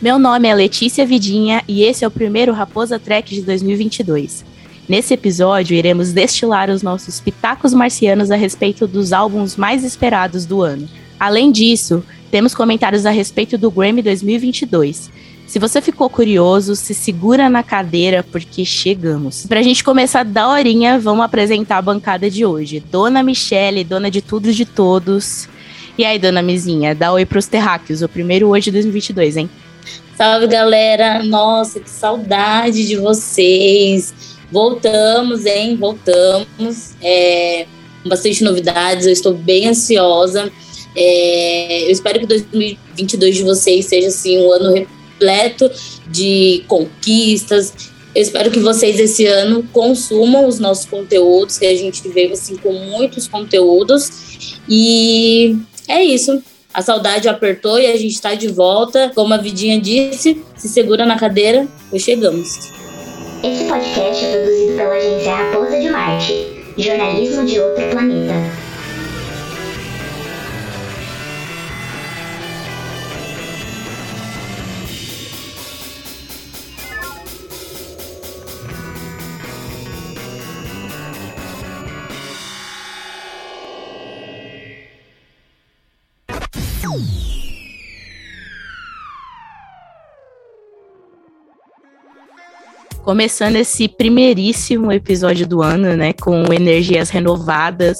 Meu nome é Letícia Vidinha e esse é o primeiro Raposa Trek de 2022. Nesse episódio, iremos destilar os nossos pitacos marcianos a respeito dos álbuns mais esperados do ano. Além disso, temos comentários a respeito do Grammy 2022. Se você ficou curioso, se segura na cadeira porque chegamos. Pra gente começar da horinha, vamos apresentar a bancada de hoje. Dona Michele, dona de tudo e de todos. E aí, dona Mizinha, dá oi pros terráqueos, o primeiro hoje de 2022, hein? Salve, galera! Nossa, que saudade de vocês! Voltamos, hein? Voltamos. É, bastante novidades, eu estou bem ansiosa. É, eu espero que 2022 de vocês seja assim um ano repleto de conquistas. Eu espero que vocês esse ano consumam os nossos conteúdos, que a gente veio assim com muitos conteúdos. E é isso. A saudade apertou e a gente está de volta. Como a Vidinha disse, se segura na cadeira, pois chegamos. Esse podcast é produzido pela agência Raposa de Marte, jornalismo de outro planeta. Começando esse primeiríssimo episódio do ano, né, com energias renovadas,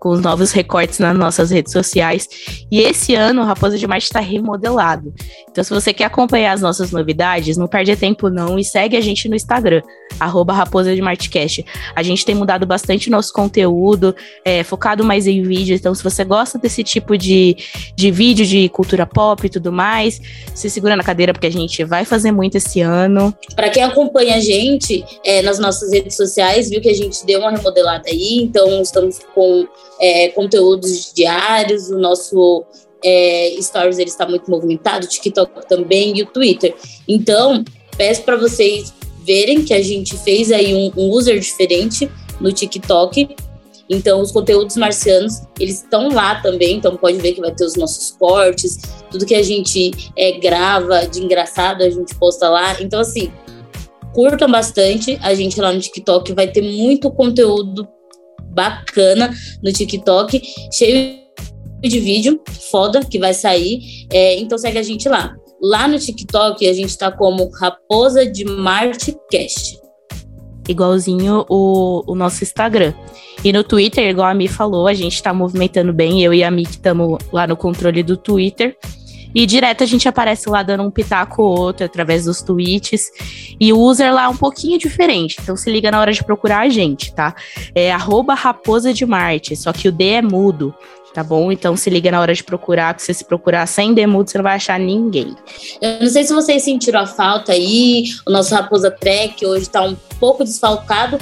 com os novos recortes nas nossas redes sociais. E esse ano o Raposa de Marte está remodelado. Então, se você quer acompanhar as nossas novidades, não perde tempo não e segue a gente no Instagram, arroba Raposa de Martecast. A gente tem mudado bastante o nosso conteúdo, é, focado mais em vídeo. Então, se você gosta desse tipo de, de vídeo de cultura pop e tudo mais, se segura na cadeira, porque a gente vai fazer muito esse ano. Para quem acompanha a gente é, nas nossas redes sociais, viu que a gente deu uma remodelada aí, então estamos com é, conteúdos diários, o nosso é, Stories ele está muito movimentado, TikTok também e o Twitter. Então, peço para vocês verem que a gente fez aí um, um user diferente no TikTok. Então, os conteúdos marcianos, eles estão lá também, então pode ver que vai ter os nossos cortes, tudo que a gente é, grava de engraçado, a gente posta lá. Então, assim, curtam bastante a gente lá no TikTok, vai ter muito conteúdo bacana no TikTok, cheio de vídeo foda que vai sair. É, então segue a gente lá. Lá no TikTok a gente tá como Raposa de Marte Cast. Igualzinho o, o nosso Instagram. E no Twitter, igual a Mi falou, a gente tá movimentando bem. Eu e a Mi que estamos lá no controle do Twitter. E direto a gente aparece lá dando um pitaco ou outro através dos tweets. E o user lá é um pouquinho diferente. Então se liga na hora de procurar a gente, tá? É raposa de Marte, só que o D é mudo. Tá bom? Então se liga na hora de procurar, que se você procurar sem demudo, você não vai achar ninguém. Eu não sei se vocês sentiram a falta aí, o nosso Raposa Trek hoje tá um pouco desfalcado,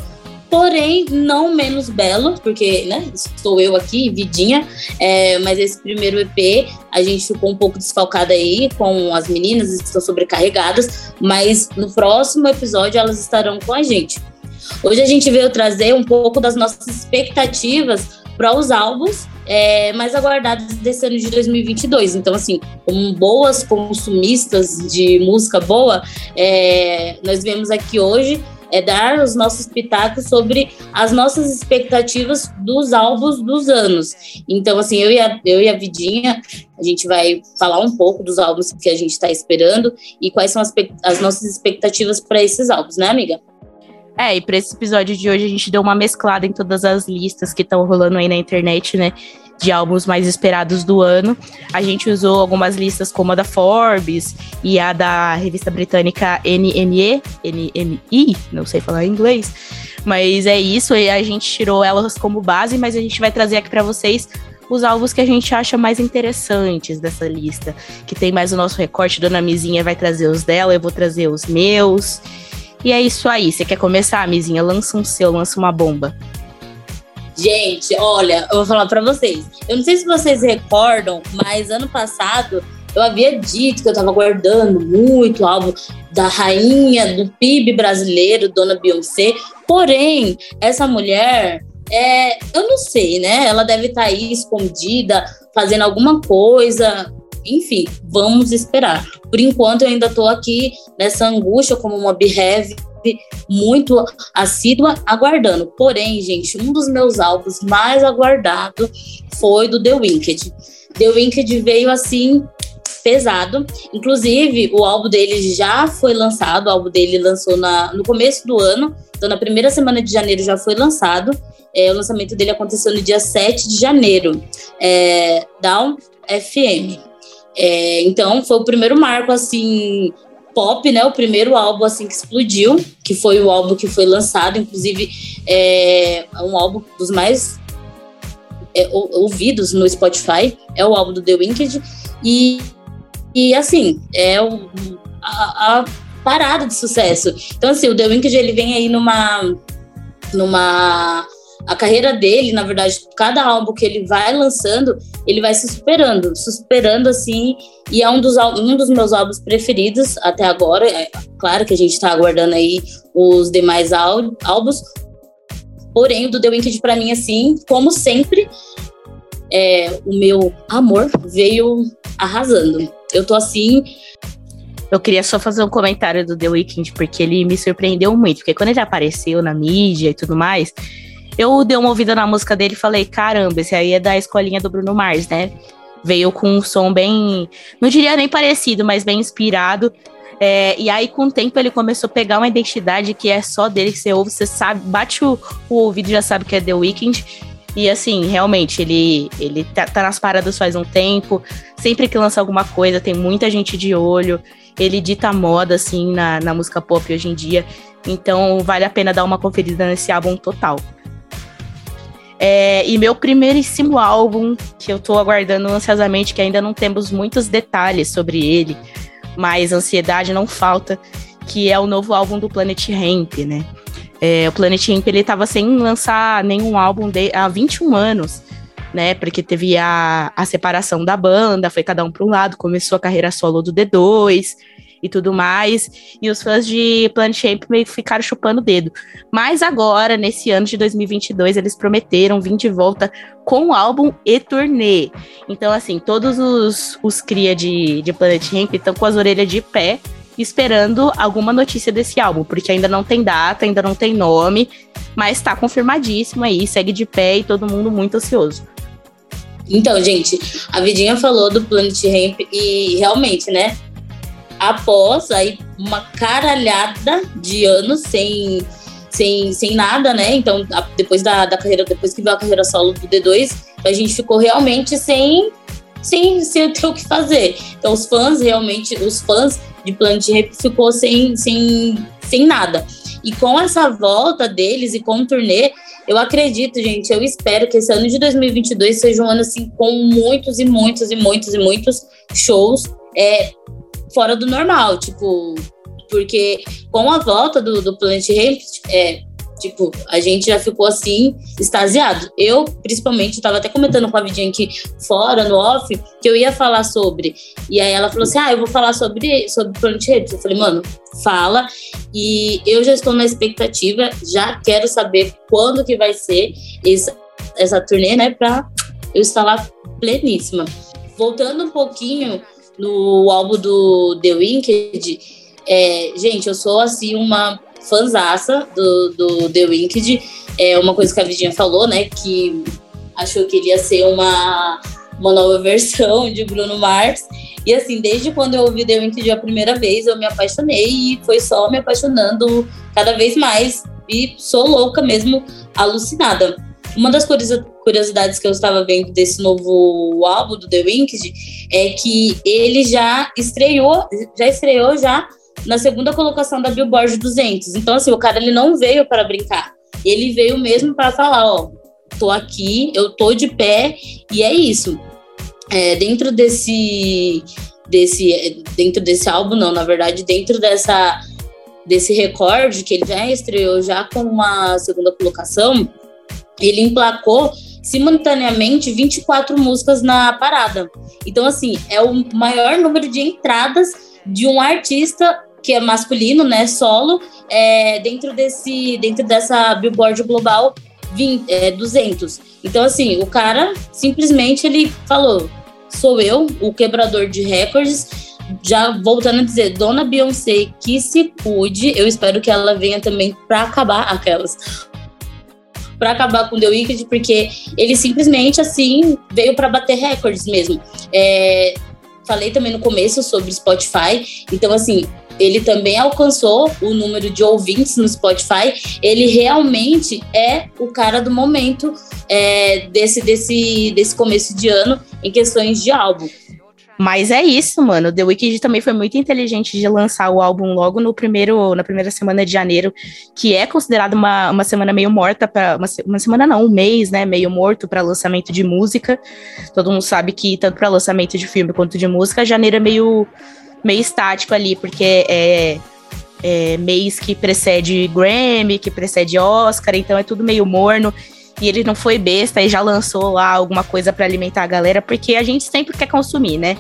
porém não menos belo, porque né, estou eu aqui, vidinha, é, mas esse primeiro EP a gente ficou um pouco desfalcada aí com as meninas, estão sobrecarregadas, mas no próximo episódio elas estarão com a gente. Hoje a gente veio trazer um pouco das nossas expectativas para os álbuns é, mais aguardados desse ano de 2022. Então, assim, como boas consumistas de música boa, é, nós viemos aqui hoje é dar os nossos pitacos sobre as nossas expectativas dos álbuns dos anos. Então, assim, eu e a, eu e a Vidinha, a gente vai falar um pouco dos álbuns que a gente está esperando e quais são as, as nossas expectativas para esses álbuns, né, amiga? É, e para esse episódio de hoje a gente deu uma mesclada em todas as listas que estão rolando aí na internet, né? de álbuns mais esperados do ano. A gente usou algumas listas como a da Forbes e a da revista britânica NME, NMI, não sei falar em inglês. Mas é isso, e a gente tirou elas como base, mas a gente vai trazer aqui para vocês os álbuns que a gente acha mais interessantes dessa lista, que tem mais o nosso recorte. Dona Mizinha vai trazer os dela, eu vou trazer os meus. E é isso aí. Você quer começar, Mizinha? Lança um seu, lança uma bomba. Gente, olha, eu vou falar para vocês. Eu não sei se vocês recordam, mas ano passado eu havia dito que eu tava guardando muito álbum da rainha do PIB brasileiro, Dona Beyoncé. Porém, essa mulher, é, eu não sei, né? Ela deve estar tá aí escondida, fazendo alguma coisa enfim, vamos esperar. Por enquanto, eu ainda estou aqui nessa angústia, como uma Behave muito assídua, aguardando. Porém, gente, um dos meus álbuns mais aguardados foi do The Wicked. The Wicked veio assim pesado. Inclusive, o álbum dele já foi lançado, o álbum dele lançou na, no começo do ano, então na primeira semana de janeiro já foi lançado. É, o lançamento dele aconteceu no dia 7 de janeiro, é, Down FM. É, então, foi o primeiro marco, assim, pop, né? O primeiro álbum, assim, que explodiu, que foi o álbum que foi lançado, inclusive, é um álbum dos mais é, ouvidos no Spotify, é o álbum do The Wicked, e e assim, é o, a, a, parada de sucesso. Então, assim, o The Wicked ele vem aí numa. numa a carreira dele, na verdade, cada álbum que ele vai lançando, ele vai se superando, superando assim, e é um dos, um dos meus álbuns preferidos até agora. É claro que a gente está aguardando aí os demais álbuns, porém o do The Wicked para mim, assim, como sempre, é, o meu amor veio arrasando. Eu tô assim. Eu queria só fazer um comentário do The Weeknd, porque ele me surpreendeu muito. Porque quando ele apareceu na mídia e tudo mais, eu dei uma ouvida na música dele e falei: caramba, esse aí é da escolinha do Bruno Mars, né? Veio com um som bem. Não diria nem parecido, mas bem inspirado. É, e aí, com o tempo, ele começou a pegar uma identidade que é só dele, que você ouve, você sabe, bate o, o ouvido e já sabe que é The Weeknd. E assim, realmente, ele, ele tá, tá, nas paradas faz um tempo. Sempre que lança alguma coisa, tem muita gente de olho. Ele dita moda, assim, na, na música pop hoje em dia. Então, vale a pena dar uma conferida nesse álbum total. É, e meu primeiríssimo álbum, que eu tô aguardando ansiosamente, que ainda não temos muitos detalhes sobre ele, mas ansiedade não falta, que é o novo álbum do Planet Hemp, né? É, o Planet Hemp ele estava sem lançar nenhum álbum de, há 21 anos, né? Porque teve a, a separação da banda, foi cada um para um lado, começou a carreira solo do D2 e tudo mais. E os fãs de Planet Hemp meio que ficaram chupando o dedo. Mas agora, nesse ano de 2022, eles prometeram vir de volta com o álbum e turnê. Então, assim, todos os, os cria de, de Planet Hemp estão com as orelhas de pé esperando alguma notícia desse álbum, porque ainda não tem data, ainda não tem nome, mas tá confirmadíssimo aí, segue de pé e todo mundo muito ansioso. Então, gente, a Vidinha falou do Planet Ramp e realmente, né? Após aí uma caralhada de anos sem, sem, sem nada, né? Então, depois da, da carreira, depois que veio a carreira solo do D2, a gente ficou realmente sem, sem, sem ter o que fazer. Então, os fãs realmente, os fãs de Planet Rap ficou sem, sem, sem nada. E com essa volta deles e com o turnê, eu acredito, gente, eu espero que esse ano de 2022 seja um ano assim com muitos e muitos e muitos e muitos shows é, fora do normal, tipo, porque com a volta do, do Planet Ramp, é, Tipo, a gente já ficou assim, extasiado. Eu, principalmente, estava até comentando com a Vidinha aqui fora, no off, que eu ia falar sobre. E aí ela falou assim: ah, eu vou falar sobre, sobre Planet Rapes. Eu falei, mano, fala. E eu já estou na expectativa, já quero saber quando que vai ser essa, essa turnê, né, pra eu estar lá pleníssima. Voltando um pouquinho no álbum do The Winked, é, gente, eu sou assim uma fanzaça do, do The Winked. É uma coisa que a Vidinha falou, né? Que achou que ele ia ser uma, uma nova versão de Bruno Mars. E assim, desde quando eu ouvi The Winked a primeira vez, eu me apaixonei e foi só me apaixonando cada vez mais. E sou louca mesmo, alucinada. Uma das curiosidades que eu estava vendo desse novo álbum do The Winked é que ele já estreou, já estreou já na segunda colocação da Billboard 200. Então, assim, o cara ele não veio para brincar. Ele veio mesmo para falar, ó, tô aqui, eu tô de pé e é isso. É, dentro desse desse dentro desse álbum não, na verdade, dentro dessa desse recorde que ele já estreou já com uma segunda colocação, ele emplacou simultaneamente 24 músicas na parada. Então assim, é o maior número de entradas de um artista que é masculino, né, solo, é, dentro desse, dentro dessa Billboard Global 20, é, 200. Então, assim, o cara simplesmente ele falou: sou eu, o quebrador de recordes. Já voltando a dizer, Dona Beyoncé, que se cuide. Eu espero que ela venha também para acabar aquelas para acabar com The Wicked, porque ele simplesmente assim veio para bater recordes mesmo. É, falei também no começo sobre Spotify, então assim ele também alcançou o número de ouvintes no Spotify. Ele realmente é o cara do momento é, desse, desse, desse começo de ano em questões de álbum. Mas é isso, mano. The Weeknd também foi muito inteligente de lançar o álbum logo no primeiro, na primeira semana de janeiro, que é considerado uma, uma semana meio morta para uma, uma, semana não, um mês, né, meio morto para lançamento de música. Todo mundo sabe que tanto para lançamento de filme quanto de música, janeiro é meio meio estático ali, porque é, é mês que precede Grammy, que precede Oscar, então é tudo meio morno e ele não foi besta e já lançou lá alguma coisa para alimentar a galera, porque a gente sempre quer consumir, né?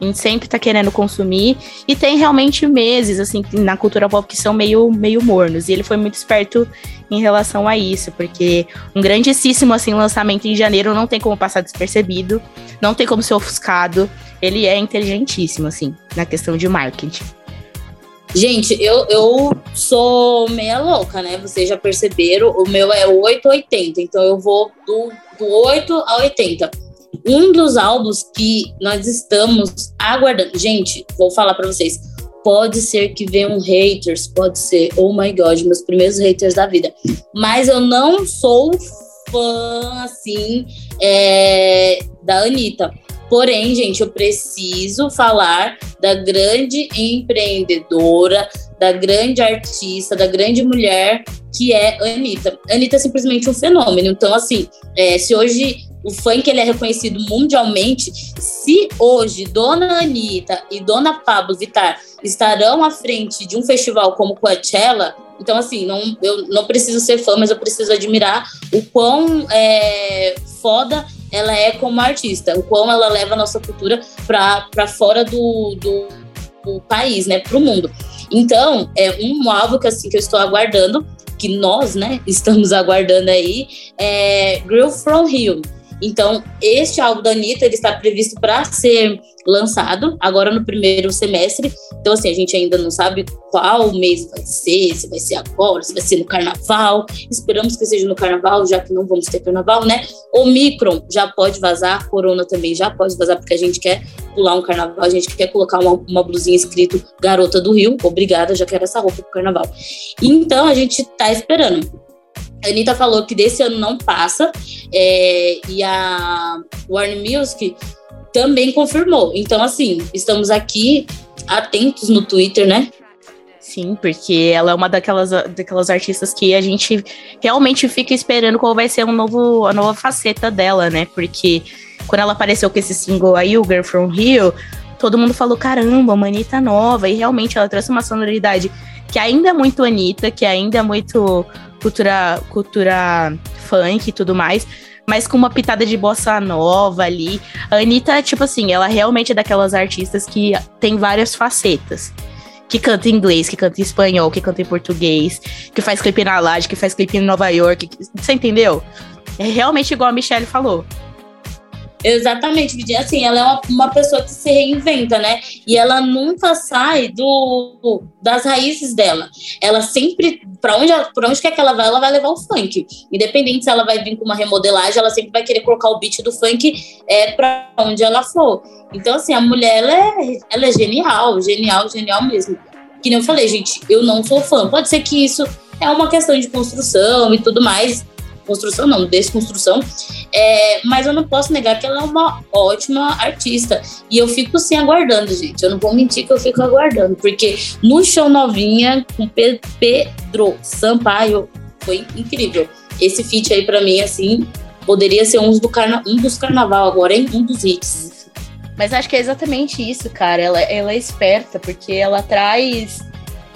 A gente sempre tá querendo consumir e tem realmente meses assim na cultura pop que são meio meio mornos. E ele foi muito esperto em relação a isso, porque um grandíssimo assim lançamento em janeiro não tem como passar despercebido, não tem como ser ofuscado. Ele é inteligentíssimo assim na questão de marketing. Gente, eu, eu sou meia louca, né? Vocês já perceberam, o meu é 880, então eu vou do, do 8 a 80. Um dos álbuns que nós estamos aguardando. Gente, vou falar para vocês. Pode ser que venham haters, pode ser, oh my god, meus primeiros haters da vida. Mas eu não sou fã, assim, é, da Anitta. Porém, gente, eu preciso falar da grande empreendedora, da grande artista, da grande mulher que é a Anitta. A Anitta é simplesmente um fenômeno. Então, assim, é, se hoje o funk ele é reconhecido mundialmente, se hoje Dona Anitta e Dona Pablo Vittar estarão à frente de um festival como Coachella, então, assim, não, eu não preciso ser fã, mas eu preciso admirar o quão é, foda ela é como artista, o quão ela leva a nossa cultura para fora do, do, do, país, né, para o mundo. Então, é um álbum que, assim, que eu estou aguardando, que nós, né, estamos aguardando aí, é Grill From Rio. Então, este álbum da Anitta, ele está previsto para ser lançado agora no primeiro semestre. Então, assim, a gente ainda não sabe qual mês vai ser, se vai ser agora, se vai ser no carnaval. Esperamos que seja no carnaval, já que não vamos ter carnaval, né? Omicron já pode vazar, Corona também já pode vazar, porque a gente quer pular um carnaval, a gente quer colocar uma, uma blusinha escrito Garota do Rio. Obrigada, já quero essa roupa pro carnaval. Então, a gente tá esperando. A Anitta falou que desse ano não passa, é, e a Warner Music também confirmou. Então, assim, estamos aqui atentos no Twitter, né? Sim, porque ela é uma daquelas, daquelas artistas que a gente realmente fica esperando qual vai ser um novo, a nova faceta dela, né? Porque quando ela apareceu com esse single aí, o Girl From Rio, todo mundo falou: caramba, uma Anitta nova. E realmente ela trouxe uma sonoridade que ainda é muito Anitta, que ainda é muito cultura, cultura funk e tudo mais, mas com uma pitada de bossa nova ali. A Anitta, tipo assim, ela realmente é daquelas artistas que tem várias facetas. Que canta em inglês, que canta em espanhol, que canta em português, que faz clipe na laje, que faz clipe em Nova York. Que, você entendeu? É realmente igual a Michelle falou. Exatamente. Assim, ela é uma, uma, pessoa que se reinventa, né? E ela nunca sai do, das raízes dela. Ela sempre, para onde, onde quer que ela vai, ela vai levar o funk. Independente se ela vai vir com uma remodelagem, ela sempre vai querer colocar o beat do funk é, para onde ela for. Então, assim, a mulher, ela é, ela é genial, genial, genial mesmo. Que nem eu falei, gente, eu não sou fã. Pode ser que isso é uma questão de construção e tudo mais construção não, desconstrução. É, mas eu não posso negar que ela é uma ótima artista. E eu fico sim aguardando, gente. Eu não vou mentir que eu fico aguardando. Porque no show novinha, com Pedro Sampaio, foi incrível. Esse feat aí, para mim, assim, poderia ser um, do carna um dos carnaval agora, hein? Um dos hits. Mas acho que é exatamente isso, cara. Ela, ela é esperta, porque ela traz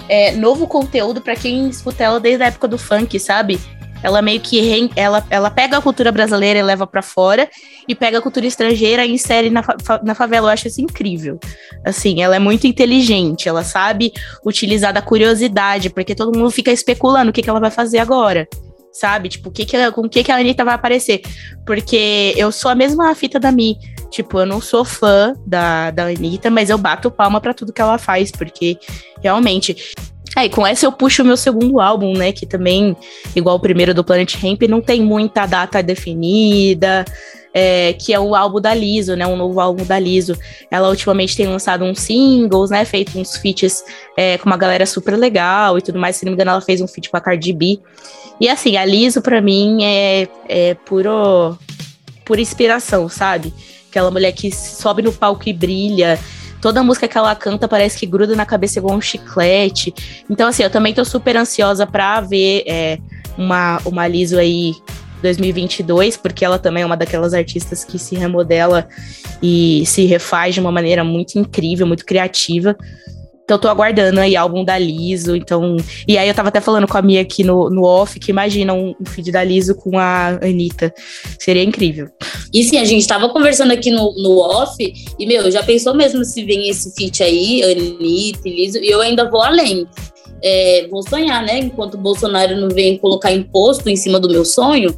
é, novo conteúdo para quem escuta ela desde a época do funk, sabe? Ela meio que re, ela, ela pega a cultura brasileira e leva para fora e pega a cultura estrangeira e insere na, na favela. Eu acho isso incrível. Assim, ela é muito inteligente, ela sabe utilizar da curiosidade, porque todo mundo fica especulando o que, que ela vai fazer agora. Sabe? Tipo, que que, com o que, que a Anitta vai aparecer? Porque eu sou a mesma fita da Mi. Tipo, eu não sou fã da, da Anitta, mas eu bato palma para tudo que ela faz, porque realmente. É, com essa eu puxo o meu segundo álbum, né? Que também, igual o primeiro do Planet Hemp, não tem muita data definida é, que é o álbum da Liso, né? Um novo álbum da Liso. Ela ultimamente tem lançado uns singles, né? Feito uns feats é, com uma galera super legal e tudo mais. Se não me engano, ela fez um feat com a Cardi B. E assim, a Liso, pra mim, é, é puro, pura inspiração, sabe? Aquela mulher que sobe no palco e brilha. Toda música que ela canta parece que gruda na cabeça igual um chiclete. Então, assim, eu também tô super ansiosa pra ver é, uma, uma Liso aí 2022, porque ela também é uma daquelas artistas que se remodela e se refaz de uma maneira muito incrível, muito criativa. Então, tô aguardando aí álbum da Liso. Então, e aí eu tava até falando com a Mia aqui no, no off que imagina um, um feed da Liso com a Anitta. Seria incrível. E sim, a gente tava conversando aqui no, no off, e meu, já pensou mesmo se vem esse feat aí, Anitta e Liso, e eu ainda vou além. É, vou sonhar, né? Enquanto o Bolsonaro não vem colocar imposto em cima do meu sonho,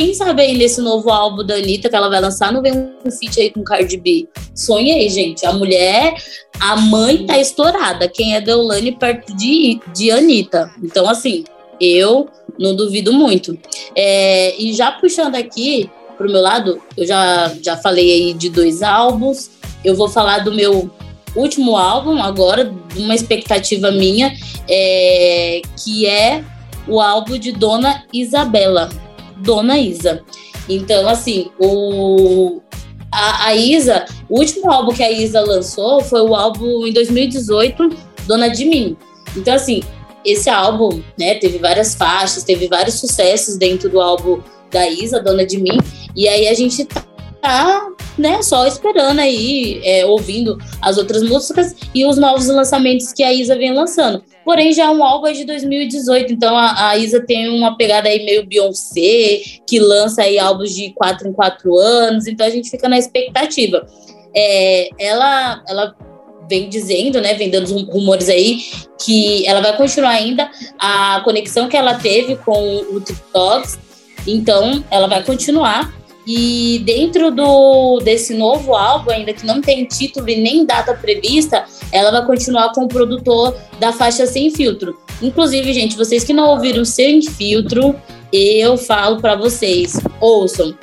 quem sabe aí nesse novo álbum da Anitta que ela vai lançar, não vem um feat aí com Cardi B. Sonhei, gente. A mulher, a mãe tá estourada. Quem é Deolane perto de, de Anitta. Então, assim, eu não duvido muito. É, e já puxando aqui pro meu lado, eu já, já falei aí de dois álbuns. Eu vou falar do meu último álbum agora, uma expectativa minha, é, que é o álbum de Dona Isabela Dona Isa. Então, assim, o, a, a, Isa, o último álbum que a Isa lançou foi o álbum em 2018, Dona de Mim. Então, assim, esse álbum, né, teve várias faixas, teve vários sucessos dentro do álbum da Isa, Dona de Mim. E aí a gente tá tá, né, só esperando aí, é, ouvindo as outras músicas e os novos lançamentos que a Isa vem lançando. Porém, já é um álbum de 2018, então a, a, Isa tem uma pegada aí meio Beyoncé, que lança aí álbuns de quatro em quatro anos, então a gente fica na expectativa. É, ela, ela vem dizendo, né, vem dando rumores aí, que ela vai continuar ainda a conexão que ela teve com o TikTok, então ela vai continuar e dentro do, desse novo álbum, ainda que não tem título e nem data prevista, ela vai continuar com o produtor da faixa Sem Filtro. Inclusive, gente, vocês que não ouviram Sem Filtro, eu falo para vocês, ouçam.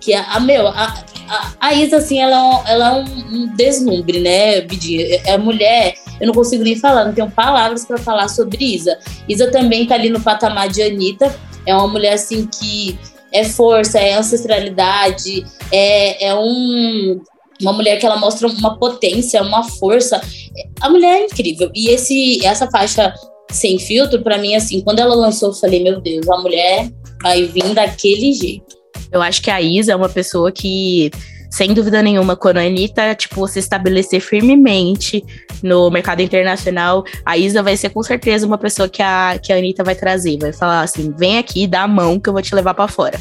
Que a, a meu, a, a, a, Isa, assim, ela, é ela é um, um deslumbre, né, Bidinha? É, é mulher, eu não consigo nem falar, não tenho palavras para falar sobre Isa. Isa também tá ali no patamar de Anitta, é uma mulher, assim, que é força, é ancestralidade, é, é um, uma mulher que ela mostra uma potência, uma força. A mulher é incrível. E esse, essa faixa sem filtro, para mim, assim, quando ela lançou, eu falei, meu Deus, a mulher vai vir daquele jeito. Eu acho que a Isa é uma pessoa que sem dúvida nenhuma, quando a Anitta, tipo, se estabelecer firmemente no mercado internacional, a Isa vai ser com certeza uma pessoa que a, que a Anitta vai trazer. Vai falar assim: vem aqui, dá a mão que eu vou te levar para fora.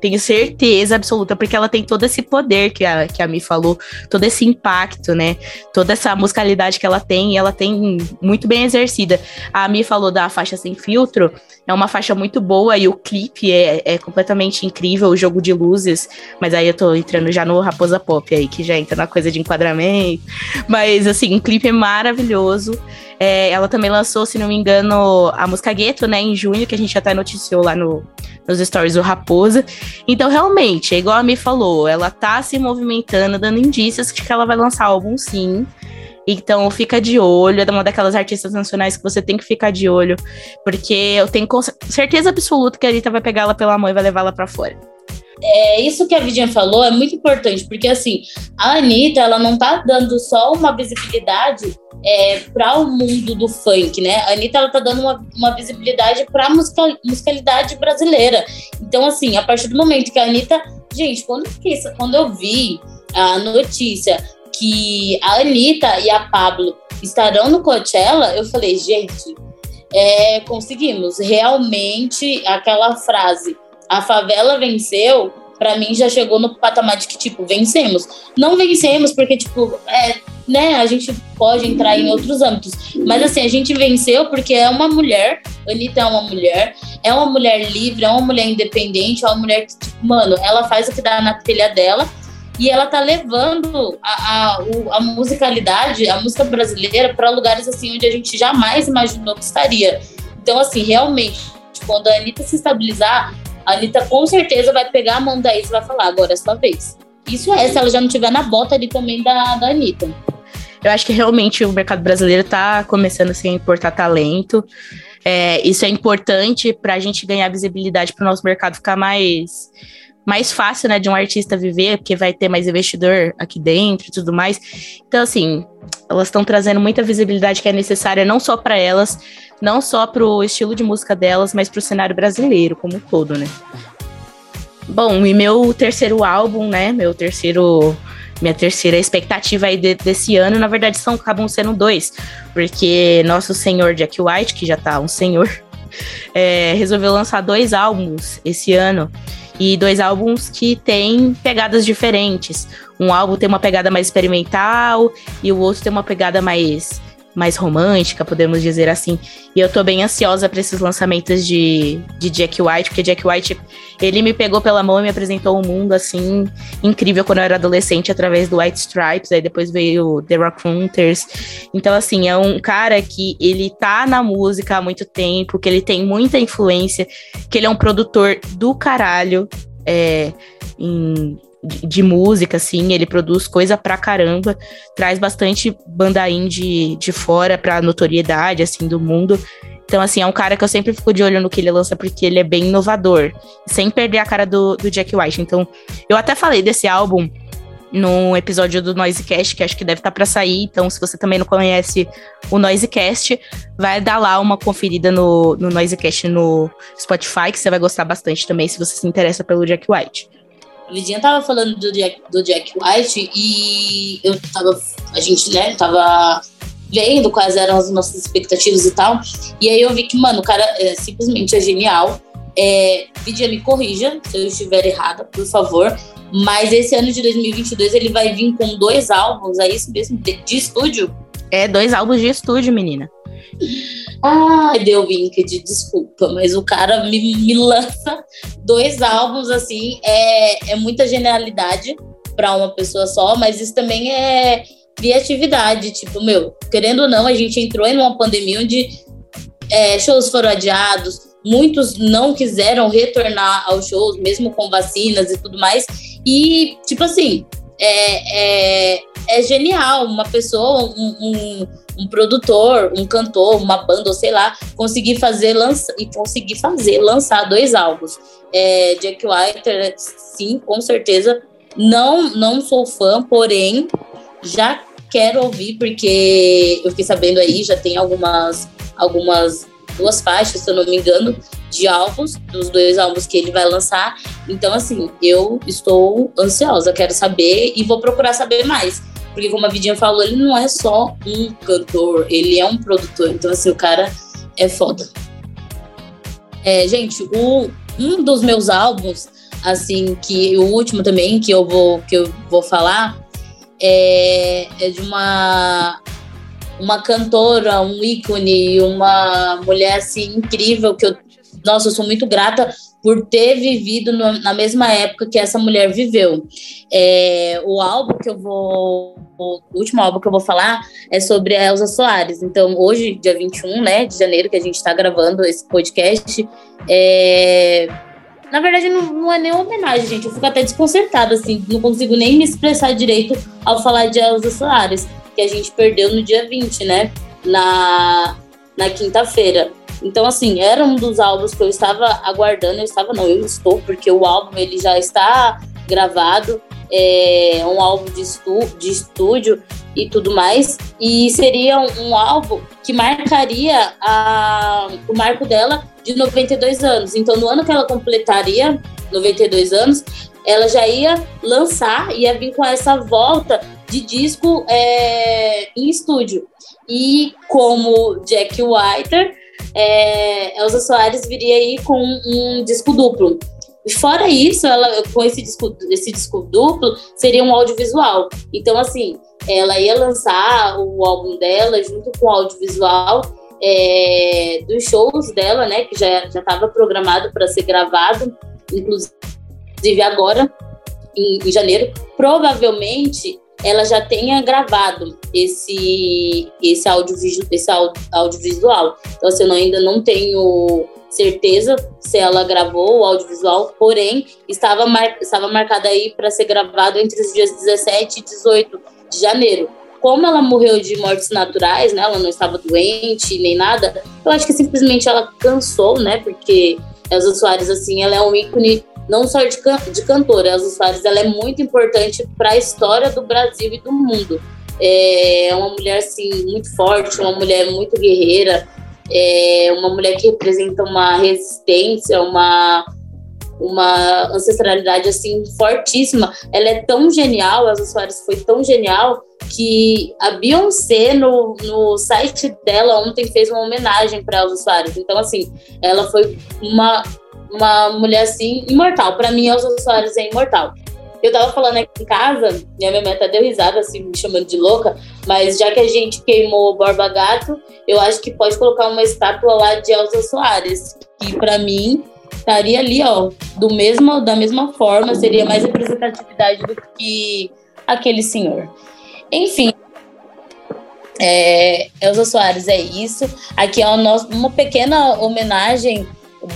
Tenho certeza absoluta, porque ela tem todo esse poder que a, que a Mi falou, todo esse impacto, né? Toda essa musicalidade que ela tem, ela tem muito bem exercida. A Mi falou da faixa sem filtro, é uma faixa muito boa e o clipe é, é completamente incrível, o jogo de luzes, mas aí eu tô entrando já no Raposa Pop aí, que já entra na coisa de enquadramento. Mas, assim, um clipe maravilhoso. É, ela também lançou, se não me engano, a música Gueto, né, em junho, que a gente até noticiou lá no, nos stories do Raposa. Então, realmente, é igual a Mi falou, ela tá se movimentando, dando indícios de que ela vai lançar álbum sim. Então, fica de olho, é uma daquelas artistas nacionais que você tem que ficar de olho, porque eu tenho certeza absoluta que a Anitta vai pegá-la pela mão e vai levá-la para fora. É, isso que a Vivian falou é muito importante, porque assim, a Anitta, ela não tá dando só uma visibilidade é, para o mundo do funk, né? A Anitta ela tá dando uma, uma visibilidade para a musical, musicalidade brasileira. Então, assim, a partir do momento que a Anitta. Gente, quando, quando eu vi a notícia que a Anitta e a Pablo estarão no Coachella, eu falei, gente, é, conseguimos. Realmente, aquela frase, a favela venceu, para mim já chegou no patamar de que, tipo, vencemos. Não vencemos porque, tipo, é, né, a gente pode entrar em outros âmbitos. Mas, assim, a gente venceu porque é uma mulher, Anitta é uma mulher, é uma mulher livre, é uma mulher independente, é uma mulher que, tipo, mano, ela faz o que dá na telha dela e ela tá levando a, a, a musicalidade, a música brasileira para lugares assim onde a gente jamais imaginou que estaria. Então, assim, realmente, quando a Anitta se estabilizar, a Anitta com certeza vai pegar a mão da Isa e vai falar, agora é sua vez. Isso é, se ela já não tiver na bota ali também da, da Anitta. Eu acho que realmente o mercado brasileiro está começando assim, a importar talento. É, isso é importante para a gente ganhar visibilidade para o nosso mercado ficar mais mais fácil, né, de um artista viver, porque vai ter mais investidor aqui dentro e tudo mais. Então, assim, elas estão trazendo muita visibilidade que é necessária não só para elas, não só para o estilo de música delas, mas para o cenário brasileiro como um todo, né? Bom, e meu terceiro álbum, né, meu terceiro minha terceira expectativa aí de, desse ano, na verdade, são acabam sendo dois, porque nosso senhor Jack White, que já tá um senhor, é, resolveu lançar dois álbuns esse ano e dois álbuns que têm pegadas diferentes. Um álbum tem uma pegada mais experimental e o outro tem uma pegada mais mais romântica, podemos dizer assim. E eu tô bem ansiosa para esses lançamentos de, de Jack White, porque Jack White, ele me pegou pela mão e me apresentou um mundo assim incrível quando eu era adolescente através do White Stripes, aí depois veio The Hunters. Então assim, é um cara que ele tá na música há muito tempo, que ele tem muita influência, que ele é um produtor do caralho. É, em de, música, assim, ele produz coisa pra caramba, traz bastante banda indie de fora pra notoriedade, assim, do mundo. Então, assim, é um cara que eu sempre fico de olho no que ele lança, porque ele é bem inovador, sem perder a cara do, do Jack White. Então, eu até falei desse álbum no episódio do Noisecast, que acho que deve estar tá para sair. Então, se você também não conhece o Noisecast, vai dar lá uma conferida no, no Noisecast no Spotify, que você vai gostar bastante também, se você se interessa pelo Jack White. A Vidinha tava falando do Jack, do Jack White e eu tava. A gente, né, tava vendo quais eram as nossas expectativas e tal. E aí eu vi que, mano, o cara é, simplesmente é genial. É, Vidinha, me corrija se eu estiver errada, por favor. Mas esse ano de 2022 ele vai vir com dois álbuns, é isso mesmo? De, de estúdio? É, dois álbuns de estúdio, menina. Ai, deu de desculpa, mas o cara me, me lança dois álbuns assim, é, é muita genialidade para uma pessoa só, mas isso também é criatividade. Tipo, meu, querendo ou não, a gente entrou em uma pandemia onde é, shows foram adiados, muitos não quiseram retornar aos shows, mesmo com vacinas e tudo mais. E, tipo assim, é, é, é genial uma pessoa, um, um um produtor, um cantor, uma banda, ou sei lá, conseguir fazer lança, e conseguir fazer lançar dois álbuns. É, Jack White, sim, com certeza. Não, não sou fã, porém já quero ouvir porque eu fiquei sabendo aí já tem algumas algumas duas faixas, se eu não me engano, de álbuns, dos dois álbuns que ele vai lançar. Então, assim, eu estou ansiosa, quero saber e vou procurar saber mais. Porque, como a Vidinha falou, ele não é só um cantor, ele é um produtor. Então, assim, o cara é foda. É, gente, o, um dos meus álbuns, assim, que o último também que eu vou, que eu vou falar, é, é de uma uma cantora, um ícone, uma mulher assim incrível que eu, nossa, eu sou muito grata por ter vivido no, na mesma época que essa mulher viveu. É, o álbum que eu vou. O último álbum que eu vou falar é sobre a Elza Soares. Então, hoje, dia 21 né, de janeiro, que a gente está gravando esse podcast, é, na verdade, não, não, é nem uma homenagem, gente. Eu fico até desconcertada, assim, não consigo nem me expressar direito ao falar de Elza Soares, que a gente perdeu no dia 20, né? Na, na quinta-feira. Então, assim, era um dos álbuns que eu estava aguardando. Eu estava, não, eu estou, porque o álbum ele já está gravado. É um álbum de, estu de estúdio e tudo mais. E seria um, um álbum que marcaria a, o marco dela de 92 anos. Então, no ano que ela completaria 92 anos, ela já ia lançar, ia vir com essa volta de disco é, em estúdio. E como Jack White é, Elza Soares viria aí com um disco duplo. Fora isso, ela com esse disco, esse disco duplo, seria um audiovisual. Então, assim, ela ia lançar o álbum dela junto com o audiovisual é, dos shows dela, né? Que já estava programado para ser gravado, inclusive agora. em, em janeiro, provavelmente ela já tenha gravado esse esse audiovisual, esse audiovisual. Então, assim, eu ainda não tenho certeza se ela gravou o audiovisual, porém estava, mar, estava marcada aí para ser gravado entre os dias 17 e 18 de janeiro. Como ela morreu de mortes naturais, né? Ela não estava doente nem nada. Eu acho que simplesmente ela cansou, né? Porque Elza Soares, assim, ela é um ícone não só de, can de cantora, Elza Soares, ela é muito importante para a história do Brasil e do mundo. É uma mulher, assim, muito forte, uma mulher muito guerreira, é uma mulher que representa uma resistência, uma, uma ancestralidade, assim, fortíssima. Ela é tão genial, Elza Soares foi tão genial, que a Beyoncé, no, no site dela, ontem fez uma homenagem para Elza Soares. Então, assim, ela foi uma uma mulher assim, imortal. Para mim, Elsa Soares é imortal. Eu tava falando aqui em casa, e a minha mãe até deu risada, assim, me chamando de louca, mas já que a gente queimou o Borba Gato, eu acho que pode colocar uma estátua lá de Elsa Soares, que para mim estaria ali, ó, do mesmo, da mesma forma, seria mais representatividade do que aquele senhor. Enfim, é, Elza Soares é isso. Aqui é uma pequena homenagem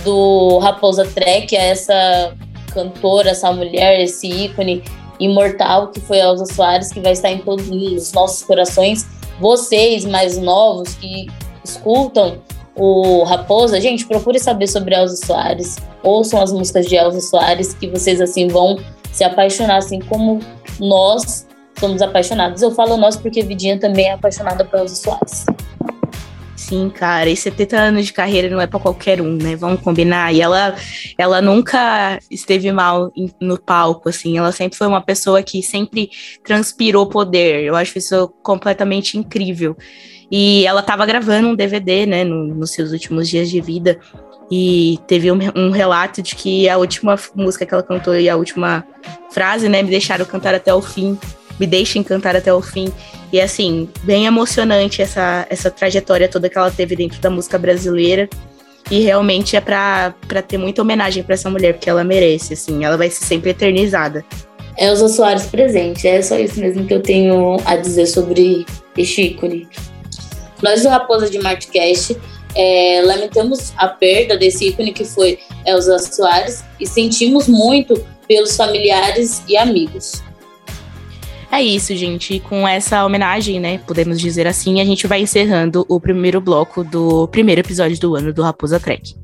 do Raposa Trek, a essa cantora, essa mulher, esse ícone imortal que foi a Elza Soares, que vai estar em todos os nossos corações. Vocês mais novos que escutam o Raposa, gente, procure saber sobre Elza Soares, ouçam as músicas de Elza Soares, que vocês assim vão se apaixonar, assim como nós somos apaixonados. Eu falo nós porque Vidinha também é apaixonada por Elza Soares. Sim, cara, e 70 anos de carreira não é para qualquer um, né? Vamos combinar. E ela, ela nunca esteve mal no palco, assim. Ela sempre foi uma pessoa que sempre transpirou poder. Eu acho isso completamente incrível. E ela estava gravando um DVD, né, no, nos seus últimos dias de vida. E teve um, um, relato de que a última música que ela cantou e a última frase, né, me deixaram cantar até o fim. Me deixem cantar até o fim. E assim, bem emocionante essa, essa trajetória toda que ela teve dentro da música brasileira. E realmente é para ter muita homenagem para essa mulher, porque ela merece, assim, ela vai ser sempre eternizada. Elza Soares presente, é só isso mesmo que eu tenho a dizer sobre este ícone. Nós do Raposa de Martcast é, lamentamos a perda desse ícone que foi Elza Soares e sentimos muito pelos familiares e amigos. É isso, gente. Com essa homenagem, né, podemos dizer assim, a gente vai encerrando o primeiro bloco do primeiro episódio do ano do Raposa Trek.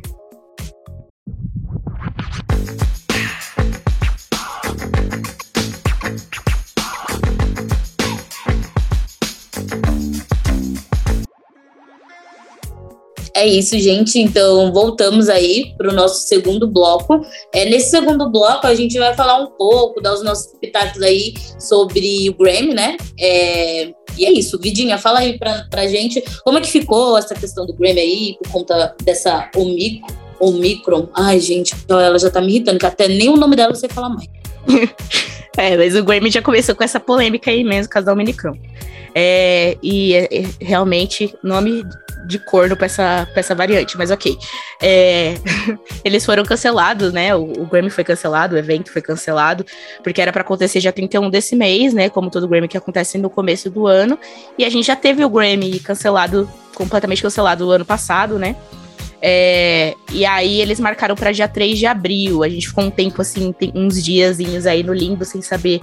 É isso, gente. Então, voltamos aí para o nosso segundo bloco. É, nesse segundo bloco, a gente vai falar um pouco, dar os nossos pitacos aí sobre o Grammy, né? É, e é isso. Vidinha, fala aí para a gente como é que ficou essa questão do Grammy aí, por conta dessa Omicron. Omicron. Ai, gente, ela já tá me irritando, que até nem o nome dela você fala mais. é, mas o Grammy já começou com essa polêmica aí mesmo, da Omicron. É, e é, é, realmente, nome de corno pra essa, pra essa variante, mas ok. É, eles foram cancelados, né? O, o, Grammy foi cancelado, o evento foi cancelado, porque era para acontecer dia 31 desse mês, né? Como todo Grammy que acontece no começo do ano. E a gente já teve o Grammy cancelado, completamente cancelado o ano passado, né? É, e aí eles marcaram para dia 3 de abril. A gente ficou um tempo assim, uns diazinhos aí no limbo sem saber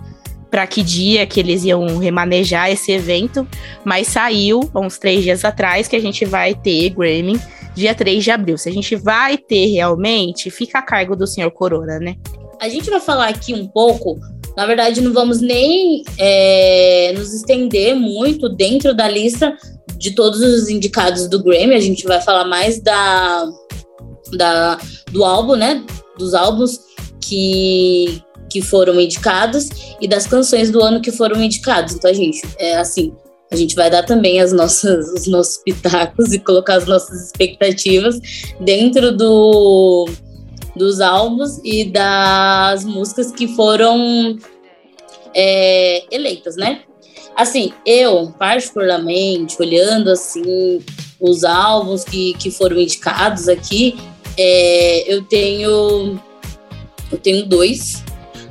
para que dia que eles iam remanejar esse evento, mas saiu uns três dias atrás que a gente vai ter Grammy dia 3 de abril. Se a gente vai ter realmente, fica a cargo do senhor Corona, né? A gente vai falar aqui um pouco. Na verdade, não vamos nem é, nos estender muito dentro da lista de todos os indicados do Grammy. A gente vai falar mais da, da do álbum, né? Dos álbuns que, que foram indicados e das canções do ano que foram indicados. Então, a gente, é assim, a gente vai dar também as nossas, os nossos pitacos e colocar as nossas expectativas dentro do, dos álbuns e das músicas que foram é, eleitas, né? Assim, eu, particularmente, olhando assim os álbuns que, que foram indicados aqui, é, eu tenho eu tenho dois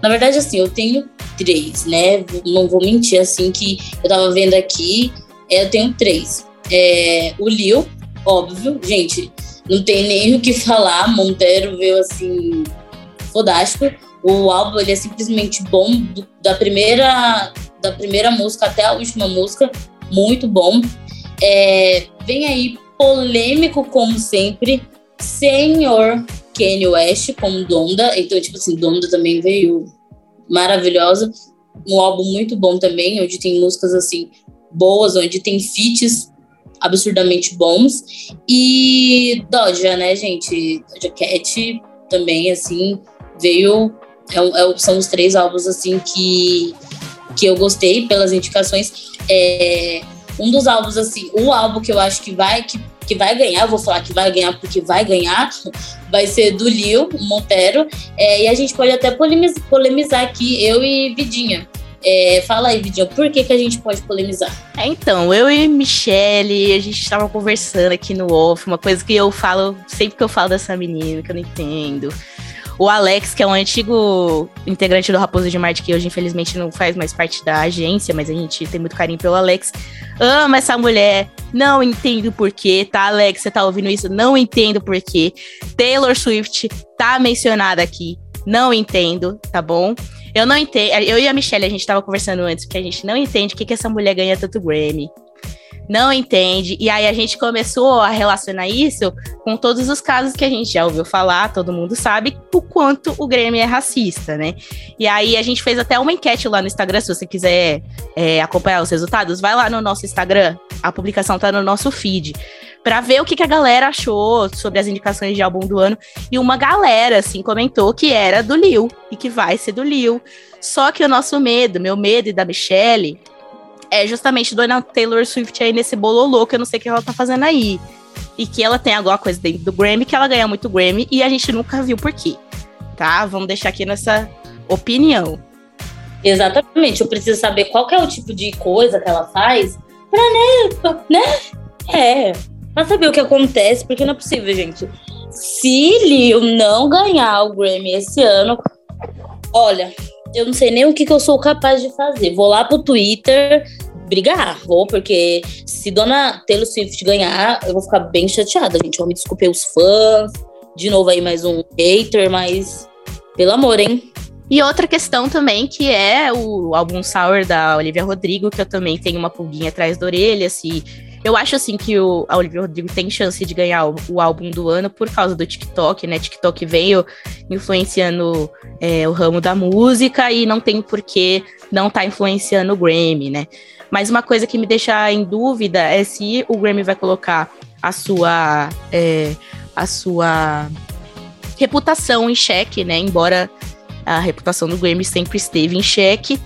Na verdade, assim, eu tenho três, né? Não vou mentir, assim, que eu tava vendo aqui, é, eu tenho três. É, o Lil, óbvio, gente, não tem nem o que falar. Monteiro veio assim, fodástico. O álbum ele é simplesmente bom, do, da primeira da primeira música até a última música, muito bom. É, vem aí polêmico como sempre, Senhor Kanye West com Donda. Então, tipo assim, Donda também veio maravilhosa. Um álbum muito bom também, onde tem músicas assim boas, onde tem feats absurdamente bons. E Doja, né, gente? Doja Cat também, assim, veio. É, é, são os três álbuns, assim, que, que eu gostei pelas indicações. É, um dos álbuns, assim, o álbum que eu acho que vai, que, que vai ganhar, eu vou falar que vai ganhar porque vai ganhar, vai ser do Lil Montero. É, e a gente pode até polemizar, polemizar aqui, eu e Vidinha. É, fala aí, Vidinho, por que, que a gente pode polemizar? É, então, eu e Michelle, a gente estava conversando aqui no off, uma coisa que eu falo, sempre que eu falo dessa menina, que eu não entendo. O Alex, que é um antigo integrante do Raposo de Marte, que hoje infelizmente não faz mais parte da agência, mas a gente tem muito carinho pelo Alex. Ama essa mulher, não entendo porquê, tá, Alex? Você tá ouvindo isso? Não entendo porquê. Taylor Swift tá mencionada aqui, não entendo, tá bom? Eu não entendo. Eu e a Michelle, a gente tava conversando antes, porque a gente não entende o que, que essa mulher ganha tanto Grammy. Não entende. E aí a gente começou a relacionar isso com todos os casos que a gente já ouviu falar, todo mundo sabe o quanto o Grammy é racista, né? E aí a gente fez até uma enquete lá no Instagram, se você quiser é, acompanhar os resultados, vai lá no nosso Instagram, a publicação tá no nosso feed para ver o que, que a galera achou sobre as indicações de álbum do ano. E uma galera, assim, comentou que era do Lil e que vai ser do Lil. Só que o nosso medo, meu medo e da Michelle, é justamente Dona Taylor Swift aí nesse bololô que eu não sei o que ela tá fazendo aí. E que ela tem alguma coisa dentro do Grammy, que ela ganha muito Grammy e a gente nunca viu por quê. Tá? Vamos deixar aqui nessa opinião. Exatamente, eu preciso saber qual é o tipo de coisa que ela faz pra, né, né? É, pra saber o que acontece, porque não é possível, gente. Se Lil não ganhar o Grammy esse ano, olha, eu não sei nem o que, que eu sou capaz de fazer. Vou lá pro Twitter brigar, vou, porque se Dona Taylor Swift ganhar, eu vou ficar bem chateada, gente. Vou me desculpar os fãs. De novo aí mais um hater, mas pelo amor, hein? E outra questão também, que é o álbum Sour da Olivia Rodrigo, que eu também tenho uma pulguinha atrás da orelha, se eu acho, assim, que o, a Olivia Rodrigo tem chance de ganhar o, o, álbum do ano por causa do TikTok, né? TikTok veio influenciando é, o ramo da música e não tem por que não tá influenciando o Grammy, né? Mas uma coisa que me deixa em dúvida é se o Grammy vai colocar a sua, é, a sua reputação em xeque, né? Embora a reputação do Grammy sempre esteve em xeque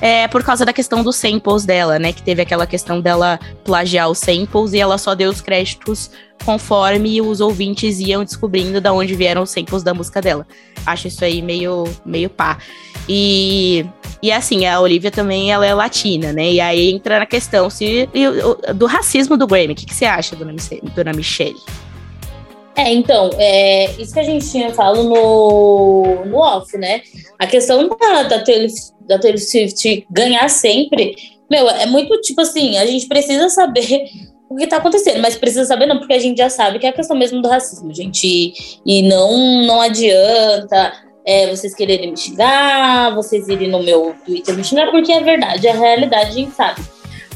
é por causa da questão dos samples dela, né? Que teve aquela questão dela plagiar os samples e ela só deu os créditos conforme os ouvintes iam descobrindo de onde vieram os samples da música dela. Acho isso aí meio, meio pá. E, e assim, a Olivia também ela é latina, né? E aí entra na questão se, do racismo do Grammy. O que, que você acha, dona, dona Michelle? É, então, é, isso que a gente tinha falado no, no off, né? A questão da, da, Taylor, da Taylor Swift ganhar sempre, meu, é muito tipo assim, a gente precisa saber o que tá acontecendo, mas precisa saber não, porque a gente já sabe que é a questão mesmo do racismo, gente. E não, não adianta é, vocês quererem me xingar, vocês irem no meu Twitter me xingar, porque é verdade, é a realidade, a gente sabe.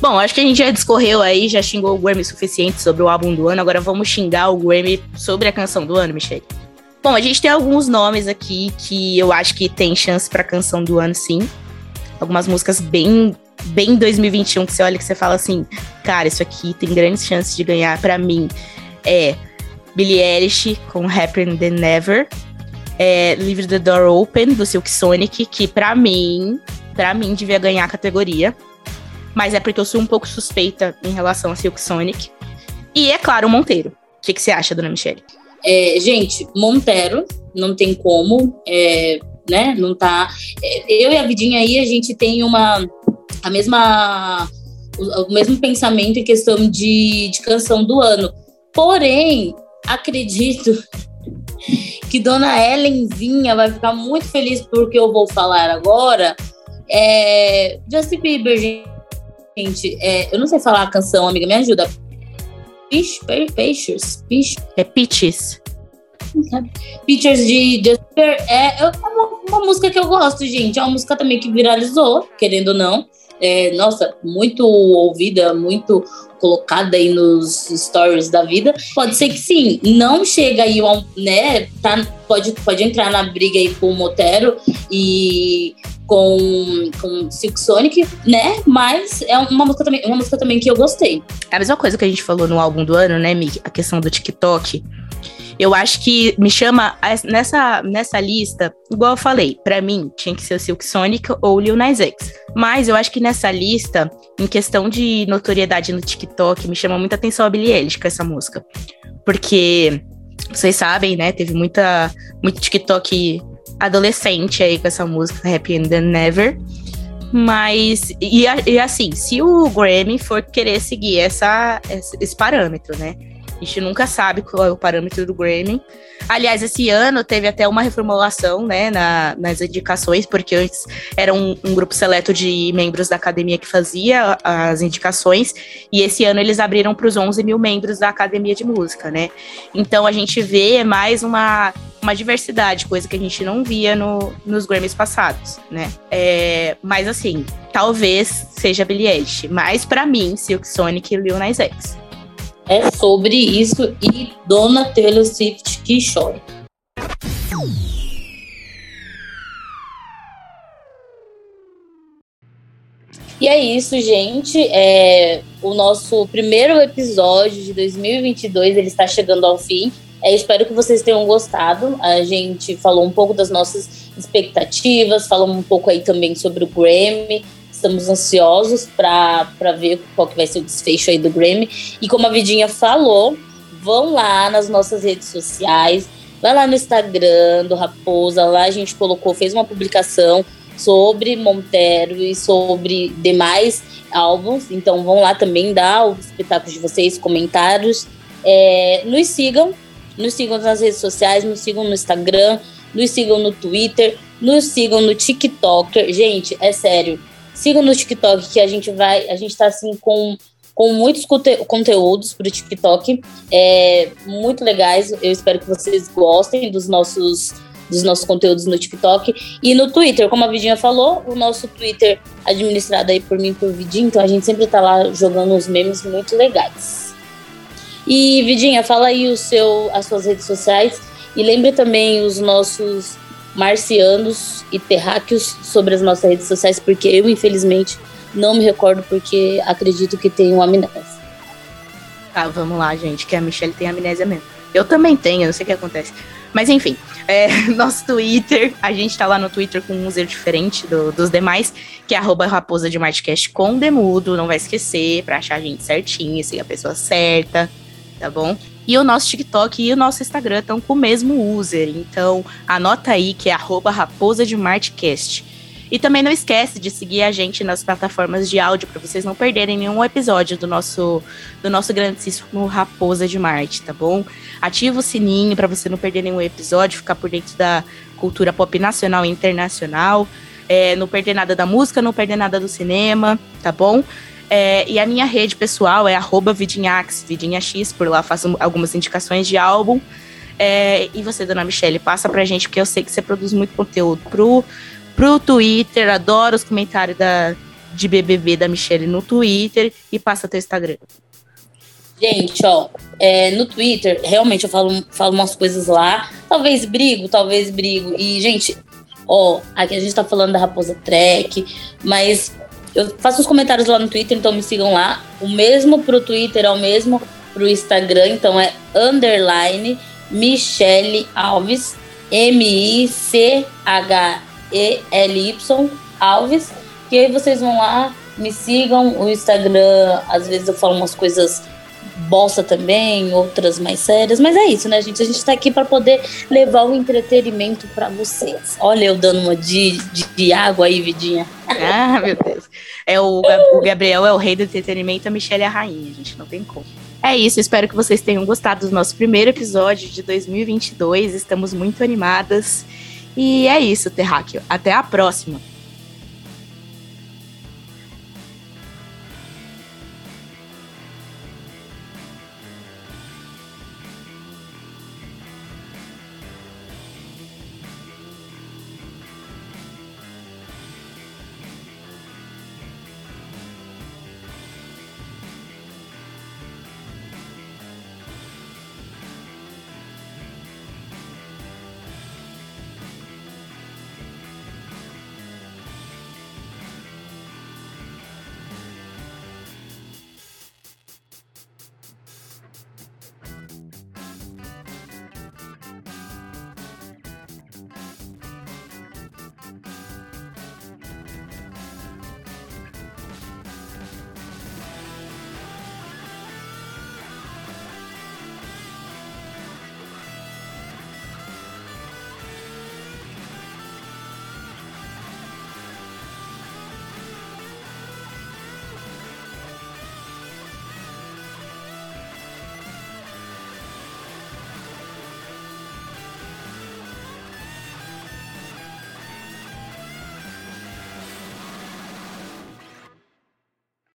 Bom, acho que a gente já discorreu aí, já xingou o Grammy suficiente sobre o álbum do ano, agora vamos xingar o Grammy sobre a canção do ano, Michelle. Bom, a gente tem alguns nomes aqui que eu acho que tem chance para canção do ano, sim. Algumas músicas bem bem 2021 que você olha que você fala assim, cara, isso aqui tem grandes chances de ganhar para mim. É Billie Eilish com Happier Than Never, é Leave the Door Open do Silk Sonic, que para mim, para mim devia ganhar a categoria mas é porque eu sou um pouco suspeita em relação a Silk Sonic. E é claro, o Monteiro. O que, que você acha, dona Michelle? É, gente, Montero, não tem como, é, né? Não tá. É, eu e a Vidinha aí, a gente tem uma. A mesma. O, mesmo pensamento em questão de, de canção do ano. Porém, acredito que Dona Ellenzinha vai ficar muito feliz porque eu vou falar agora. É, Justin Bieber, gente, é, eu não sei falar a canção, amiga, me ajuda. Peach, Peixes, Peach. É Peaches. Pictures de Justin Bieber é, é uma, uma, música que eu gosto, gente. É uma música também que viralizou, querendo ou não. É, nossa, muito ouvida, muito colocada aí nos stories da vida. Pode ser que sim, não chega aí, né? Tá, pode, pode entrar na briga aí com o Motero e com, com Silk Sonic, né? Mas é uma música também, uma música também que eu gostei. É a mesma coisa que a gente falou no álbum do ano, né, Mick? A questão do TikTok. Eu acho que me chama nessa, nessa lista, igual eu falei, para mim tinha que ser o Silk Sonic ou o Lil Nas X. Mas eu acho que nessa lista, em questão de notoriedade no TikTok, me chama muita atenção a Billie Eilish com essa música. Porque vocês sabem, né, teve muita muito TikTok adolescente aí com essa música Happy and Never. Mas, e, e, assim, se o Grammy for querer seguir essa, esse parâmetro, né? A gente nunca sabe qual é o parâmetro do Grammy. Aliás, esse ano teve até uma reformulação né, na, nas indicações, porque antes era um, um, grupo seleto de membros da academia que fazia as indicações, e esse ano eles abriram para os 11 mil membros da academia de música, né? Então a gente vê mais uma, uma diversidade, coisa que a gente não via no, nos Grammys passados, né? É, mas assim, talvez seja Billie Eilish, mas para mim, Silk Sonic e Lil Nas X é sobre isso e Dona Taylor Swift que chora. E é isso, gente. É, o nosso primeiro episódio de 2022 ele está chegando ao fim. É, espero que vocês tenham gostado. A gente falou um pouco das nossas expectativas, falamos um pouco aí também sobre o Grammy, estamos ansiosos para ver qual que vai ser o desfecho aí do Grammy. E como a Vidinha falou, vão lá nas nossas redes sociais, vai lá no Instagram do Raposa, lá a gente colocou, fez uma publicação sobre Montero e sobre demais álbuns. Então vão lá também dar o espetáculo de vocês, comentários. É, nos sigam, nos sigam nas redes sociais, nos sigam no Instagram, nos sigam no Twitter, nos sigam no TikTok. Gente, é sério, Sigam no TikTok que a gente vai, a gente tá assim com com muitos conte conteúdos para o TikTok, é, muito legais. Eu espero que vocês gostem dos nossos dos nossos conteúdos no TikTok e no Twitter, como a Vidinha falou, o nosso Twitter administrado aí por mim por Vidinha, então a gente sempre tá lá jogando uns memes muito legais. E Vidinha, fala aí o seu as suas redes sociais e lembre também os nossos marcianos e terráqueos sobre as nossas redes sociais, porque eu, infelizmente, não me recordo, porque acredito que tenho amnésia. Ah, vamos lá, gente, que a Michelle tem amnésia mesmo. Eu também tenho, eu não sei o que acontece. Mas enfim, é, nosso Twitter, a gente tá lá no Twitter com um user diferente do, dos demais, que é arroba raposa de Martcast com demudo, não vai esquecer, pra achar a gente certinho, seguir a pessoa certa, tá bom? E o nosso TikTok e o nosso Instagram estão com o mesmo user. Então, anota aí que é raposa de. E também não esquece de seguir a gente nas plataformas de áudio para vocês não perderem nenhum episódio do nosso do nosso grandíssimo Raposa de Marte, tá bom? Ativa o sininho para você não perder nenhum episódio, ficar por dentro da cultura pop nacional e internacional. É, não perder nada da música, não perder nada do cinema, tá bom? É, e a minha rede pessoal é vidinhax, vidinhax, por lá faço algumas indicações de álbum. É, e você, dona Michelle, passa pra gente, porque eu sei que você produz muito conteúdo pro, pro Twitter, adoro os comentários da, de BBB da Michelle no Twitter e passa teu Instagram. Gente, ó, é, no Twitter, realmente eu falo, falo umas coisas lá. Talvez brigo, talvez brigo. E, gente, ó, aqui a gente tá falando da Raposa Trek, mas eu faço os comentários lá no Twitter, então me sigam lá. O mesmo pro Twitter é o mesmo pro Instagram, então é underline Michele Alves, M-I-C-H-E-L-Y Alves. Que aí vocês vão lá, me sigam. O Instagram, às vezes eu falo umas coisas bosta também, outras mais sérias, mas é isso, né, gente? A gente tá aqui para poder levar o entretenimento para vocês. Olha, eu dando uma de, de, de, água aí, vidinha. Ah, meu Deus. É o, o Gabriel é o rei do entretenimento, a Michelle é a rainha, gente, não tem como. É isso, espero que vocês tenham gostado do nosso primeiro episódio de 2022. Estamos muito animadas. E é isso, Terráqueo. Até a próxima!